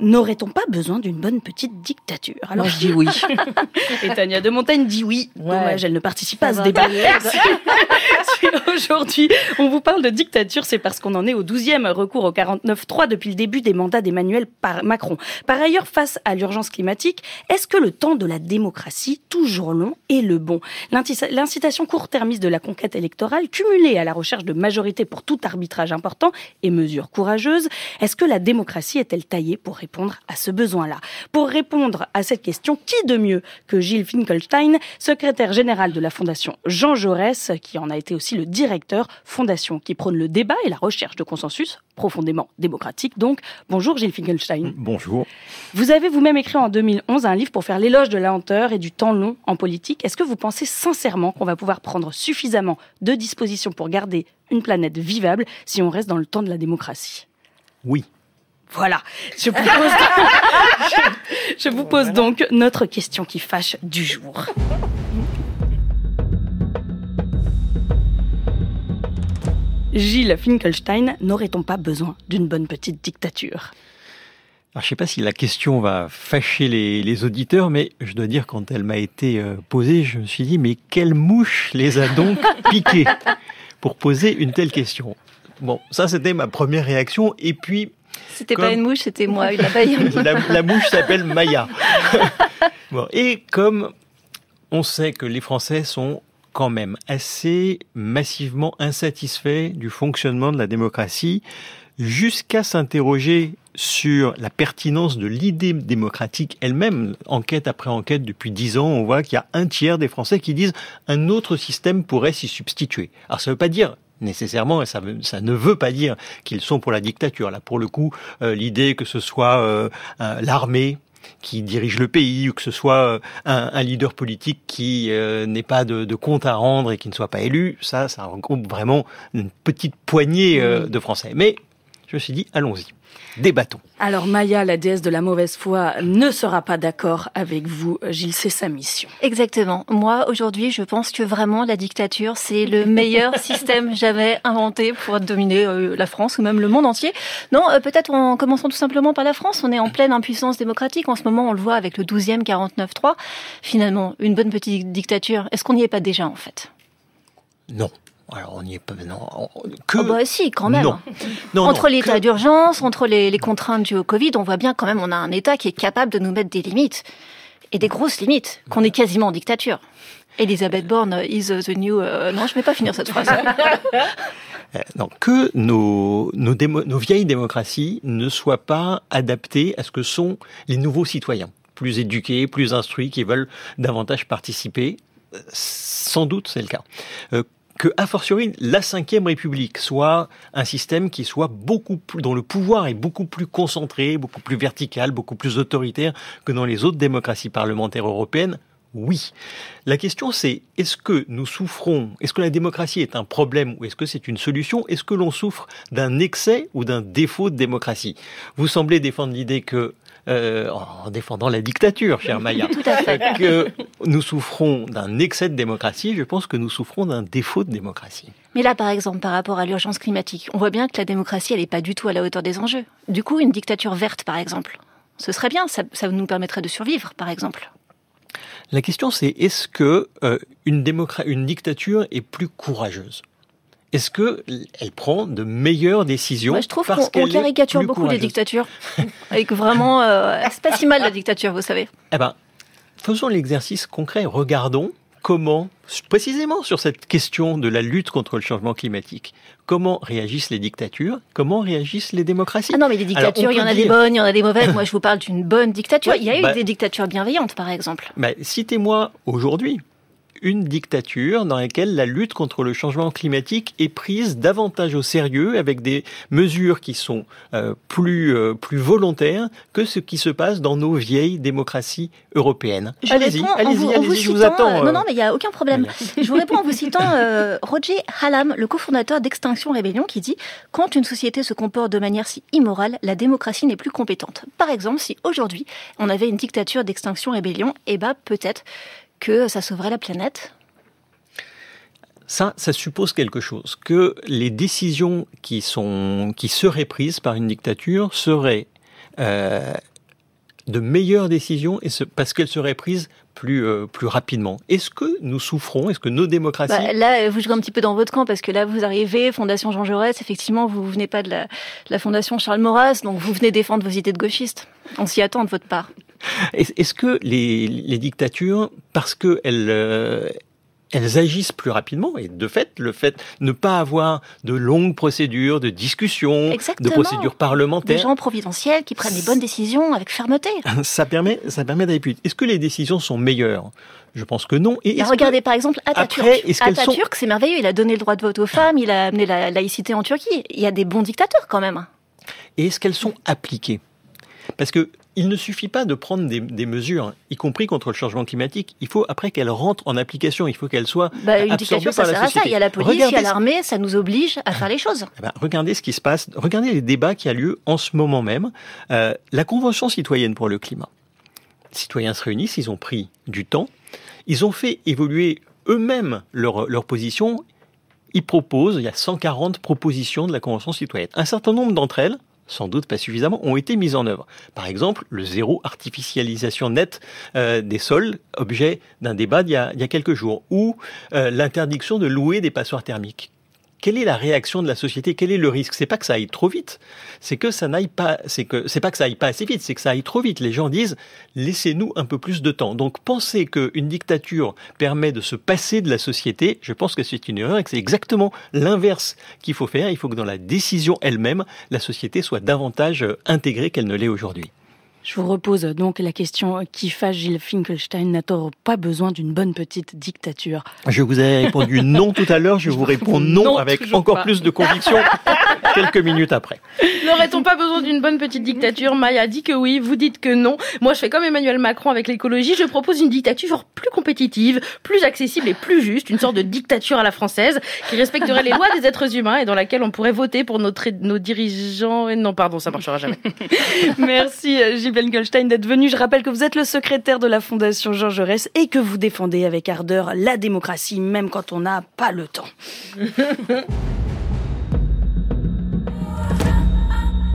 N'aurait-on pas besoin d'une bonne petite dictature Alors je dis oui. Et Tania de Montaigne dit oui. Dommage, elle ne participe pas à ce débat. si aujourd'hui on vous parle de dictature, c'est parce qu'on en est au 12e recours au 49-3 depuis le début des mandats d'Emmanuel Macron. Par ailleurs, face à l'urgence climatique, est-ce que le temps de la démocratie, toujours long, est le bon? L'incitation court-termiste de la conquête électorale, cumulée à la recherche de majorité pour tout arbitrage important et mesures courageuses, est-ce que la démocratie est-elle taillée pour répondre? À ce besoin-là. Pour répondre à cette question, qui de mieux que Gilles Finkelstein, secrétaire général de la Fondation Jean Jaurès, qui en a été aussi le directeur, fondation qui prône le débat et la recherche de consensus profondément démocratique. Donc, bonjour Gilles Finkelstein. Bonjour. Vous avez vous-même écrit en 2011 un livre pour faire l'éloge de la lenteur et du temps long en politique. Est-ce que vous pensez sincèrement qu'on va pouvoir prendre suffisamment de dispositions pour garder une planète vivable si on reste dans le temps de la démocratie? Oui. Voilà. Je, vous pose donc notre question qui fâche du jour. Gilles Finkelstein, n'aurait-on pas besoin d'une bonne petite dictature? Alors, je ne sais pas si la question va fâcher les, auditeurs, mais je dois dire, quand elle m'a été euh, posée, je me suis dit, mais quelle mouche les a donc piquées pour poser une telle question? Bon, ça c'était ma première réaction. Et puis, c'était pas une mouche, c'était moi, une abeille. la, mouche s'appelle Maya. et comme on sait que les Français sont quand même assez massivement insatisfaits du fonctionnement de la démocratie, jusqu'à s'interroger sur la pertinence de l'idée démocratique elle-même. Enquête après enquête, depuis dix ans, on voit qu'il y a un tiers des Français qui disent un autre système pourrait s'y substituer. Alors ça ne veut pas dire nécessairement, et ça, ça, ne veut pas dire qu'ils sont pour la dictature. Là, pour le coup, euh, l'idée que ce soit euh, l'armée qui dirige le pays ou que ce soit euh, un, leader politique qui n'ait pas de, de, compte à rendre et qui ne soit pas élu, ça, ça regroupe vraiment une petite poignée de Français. Mais je me suis dit, allons-y. Débattons. Alors Maya, la déesse de la mauvaise foi, ne sera pas d'accord avec vous, Gilles, c'est sa mission. Exactement. Moi, aujourd'hui, je pense que vraiment la dictature, c'est le meilleur système jamais inventé pour dominer euh, la France ou même le monde entier. Non, euh, peut-être en commençant tout simplement par la France. On est en pleine impuissance démocratique. En ce moment, on le voit avec le 12e 49-3. Finalement, une bonne petite dictature, est-ce qu'on n'y est pas déjà en fait? Non. Alors on n'y est pas non. Que... Oh bah si, quand même. Non. entre l'état d'urgence, entre les, contraintes dues au Covid, on voit bien quand même on a un État qui est capable de nous mettre des limites et des grosses limites, qu'on est quasiment en dictature. Elisabeth Borne is the new. Euh, non, je ne vais pas finir cette phrase. Euh, non, que nos, nos, nos vieilles démocraties ne soient pas adaptées à ce que sont les nouveaux citoyens, plus éduqués, plus instruits, qui veulent davantage participer. Euh, sans doute, c'est le cas que, a fortiori, la Ve République soit un système qui soit beaucoup plus, dont le pouvoir est beaucoup plus concentré, beaucoup plus vertical, beaucoup plus autoritaire que dans les autres démocraties parlementaires européennes, oui. La question c'est est-ce que nous souffrons, est-ce que la démocratie est un problème ou est-ce que c'est une solution? Est-ce que l'on souffre d'un excès ou d'un défaut de démocratie? Vous semblez défendre l'idée que euh, en défendant la dictature, cher Maya, que nous souffrons d'un excès de démocratie, je pense que nous souffrons d'un défaut de démocratie. Mais là, par exemple, par rapport à l'urgence climatique, on voit bien que la démocratie, elle n'est pas du tout à la hauteur des enjeux. Du coup, une dictature verte, par exemple, ce serait bien, ça, nous permettrait de survivre, par exemple. La question, c'est est-ce que euh, une, une dictature est plus courageuse? Est-ce que elle prend de meilleures décisions Moi, Je trouve qu'on caricature beaucoup les dictatures, et que vraiment, euh, c'est pas si mal la dictature, vous savez. Eh ben, faisons l'exercice concret. Regardons comment, précisément sur cette question de la lutte contre le changement climatique, comment réagissent les dictatures, comment réagissent les démocraties. Ah non, mais les dictatures, il y en a des bonnes, il y en a des mauvaises. Moi, je vous parle d'une bonne dictature. il y a eu bah des dictatures bienveillantes, par exemple. Bah, Citez-moi aujourd'hui une dictature dans laquelle la lutte contre le changement climatique est prise davantage au sérieux avec des mesures qui sont euh, plus euh, plus volontaires que ce qui se passe dans nos vieilles démocraties européennes. Allez-y, allez-y, allez je vous attends. Euh, non, non, mais il n'y a aucun problème. je vous réponds en vous citant Roger Hallam, le cofondateur d'Extinction Rébellion, qui dit quand une société se comporte de manière si immorale, la démocratie n'est plus compétente. Par exemple, si aujourd'hui on avait une dictature d'Extinction Rébellion, eh ben peut-être que ça sauverait la planète ça, ça suppose quelque chose, que les décisions qui sont, qui seraient prises par une dictature seraient euh, de meilleures décisions et parce qu'elles seraient prises plus, euh, plus rapidement. Est-ce que nous souffrons? Est-ce que nos démocraties... Bah, là, vous jouez un petit peu dans votre camp parce que là, vous arrivez, Fondation Jean Jaurès, effectivement, vous venez pas de la, Fondation Charles Maurras, donc vous venez défendre vos idées de gauchistes. On s'y attend de votre part. Est-ce que les, les dictatures, parce qu'elles euh, elles agissent plus rapidement et de fait, le fait de ne pas avoir de longues procédures, de discussions, de procédures parlementaires, des gens providentiels qui prennent les bonnes décisions avec fermeté. Ça permet, ça permet d'aller plus vite. Est-ce que les décisions sont meilleures? Je pense que non. Et, regardez par exemple Atatürk. Atatürk, c'est merveilleux. Il a donné le droit de vote aux femmes, il a amené la laïcité en Turquie. Il y a des bons dictateurs quand même. Et est-ce qu'elles sont appliquées? Parce que il ne suffit pas de prendre des, mesures, y compris contre le changement climatique. Il faut après qu'elles rentrent en application. Il faut qu'elles soient bah, une dictature, ça sert À ça. Il y a la police, il y a l'armée, ça nous oblige à faire les choses. Eh ben, regardez ce qui se passe. Regardez les débats qui a lieu en ce moment même. Euh, la Convention citoyenne pour le climat. Les citoyens se réunissent, ils ont pris du temps, ils ont fait évoluer eux-mêmes leur, leur position. Ils proposent, il y a 140 propositions de la Convention citoyenne. Un certain nombre d'entre elles sans doute pas suffisamment, ont été mises en œuvre. Par exemple, le zéro artificialisation nette euh, des sols, objet d'un débat il y, a, quelques jours, ou euh, l'interdiction de louer des passoires thermiques quelle est la réaction de la société? Quel est le risque? C'est pas que ça aille trop vite, c'est que ça n'aille pas, c'est que c'est pas que ça aille pas assez vite, c'est que ça aille trop vite. Les gens disent laissez-nous un peu plus de temps. Donc penser qu'une dictature permet de se passer de la société, je pense que c'est une erreur et que c'est exactement l'inverse qu'il faut faire. Il faut que dans la décision elle-même, la société soit davantage intégrée qu'elle ne l'est aujourd'hui. Je vous repose donc la question qui fâche Gilles Finkelstein n'a-t-on pas besoin d'une bonne petite dictature? Je vous ai répondu non tout à l'heure, je vous réponds non, avec encore plus de conviction quelques minutes après. N'aurait-on pas besoin d'une bonne petite dictature? Maya dit que oui, vous dites que non. Moi, je fais comme Emmanuel Macron avec l'écologie, je propose une dictature plus compétitive, plus accessible et plus juste, une sorte de dictature à la française qui respecterait les lois des êtres humains et dans laquelle on pourrait voter pour notre, nos dirigeants. Non, pardon, ça marchera jamais. Merci Gilles Goldstein d'être venu. Je rappelle que vous êtes le secrétaire de la Fondation Georges Jaurès et que vous défendez avec ardeur la démocratie, même quand on n'a pas le temps.